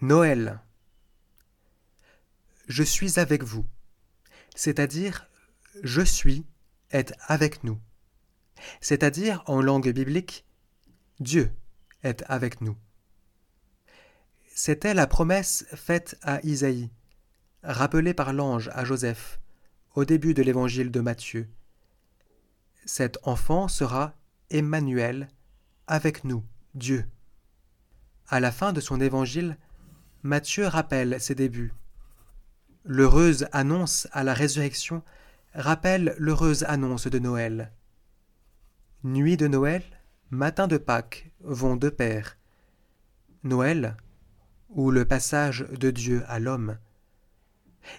Noël. Je suis avec vous, c'est-à-dire je suis est avec nous, c'est-à-dire en langue biblique Dieu est avec nous. C'était la promesse faite à Isaïe, rappelée par l'ange à Joseph au début de l'évangile de Matthieu. Cet enfant sera Emmanuel avec nous, Dieu. À la fin de son évangile, Matthieu rappelle ses débuts. L'heureuse annonce à la résurrection rappelle l'heureuse annonce de Noël. Nuit de Noël, matin de Pâques vont de pair. Noël, ou le passage de Dieu à l'homme.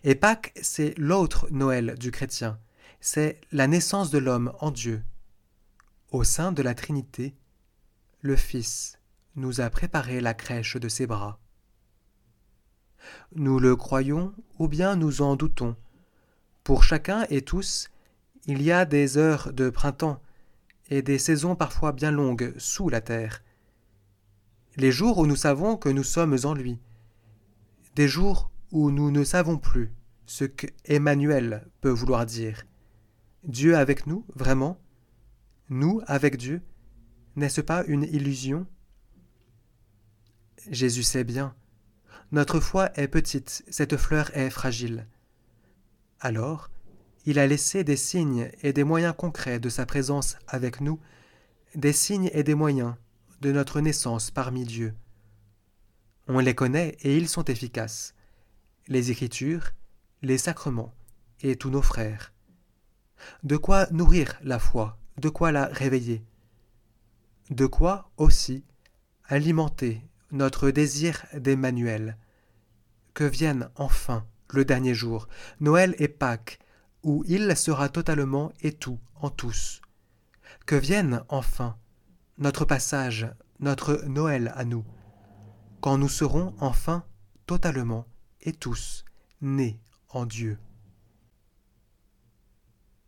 Et Pâques, c'est l'autre Noël du chrétien, c'est la naissance de l'homme en Dieu. Au sein de la Trinité, le Fils nous a préparé la crèche de ses bras. Nous le croyons ou bien nous en doutons. Pour chacun et tous, il y a des heures de printemps et des saisons parfois bien longues sous la terre. Les jours où nous savons que nous sommes en lui, des jours où nous ne savons plus ce que Emmanuel peut vouloir dire. Dieu avec nous, vraiment? Nous avec Dieu N'est-ce pas une illusion? Jésus sait bien notre foi est petite, cette fleur est fragile. Alors, il a laissé des signes et des moyens concrets de sa présence avec nous, des signes et des moyens de notre naissance parmi Dieu. On les connaît et ils sont efficaces. Les Écritures, les sacrements et tous nos frères. De quoi nourrir la foi, de quoi la réveiller? De quoi aussi alimenter notre désir d'Emmanuel. Que vienne enfin le dernier jour, Noël et Pâques, où il sera totalement et tout en tous. Que vienne enfin notre passage, notre Noël à nous, quand nous serons enfin totalement et tous nés en Dieu.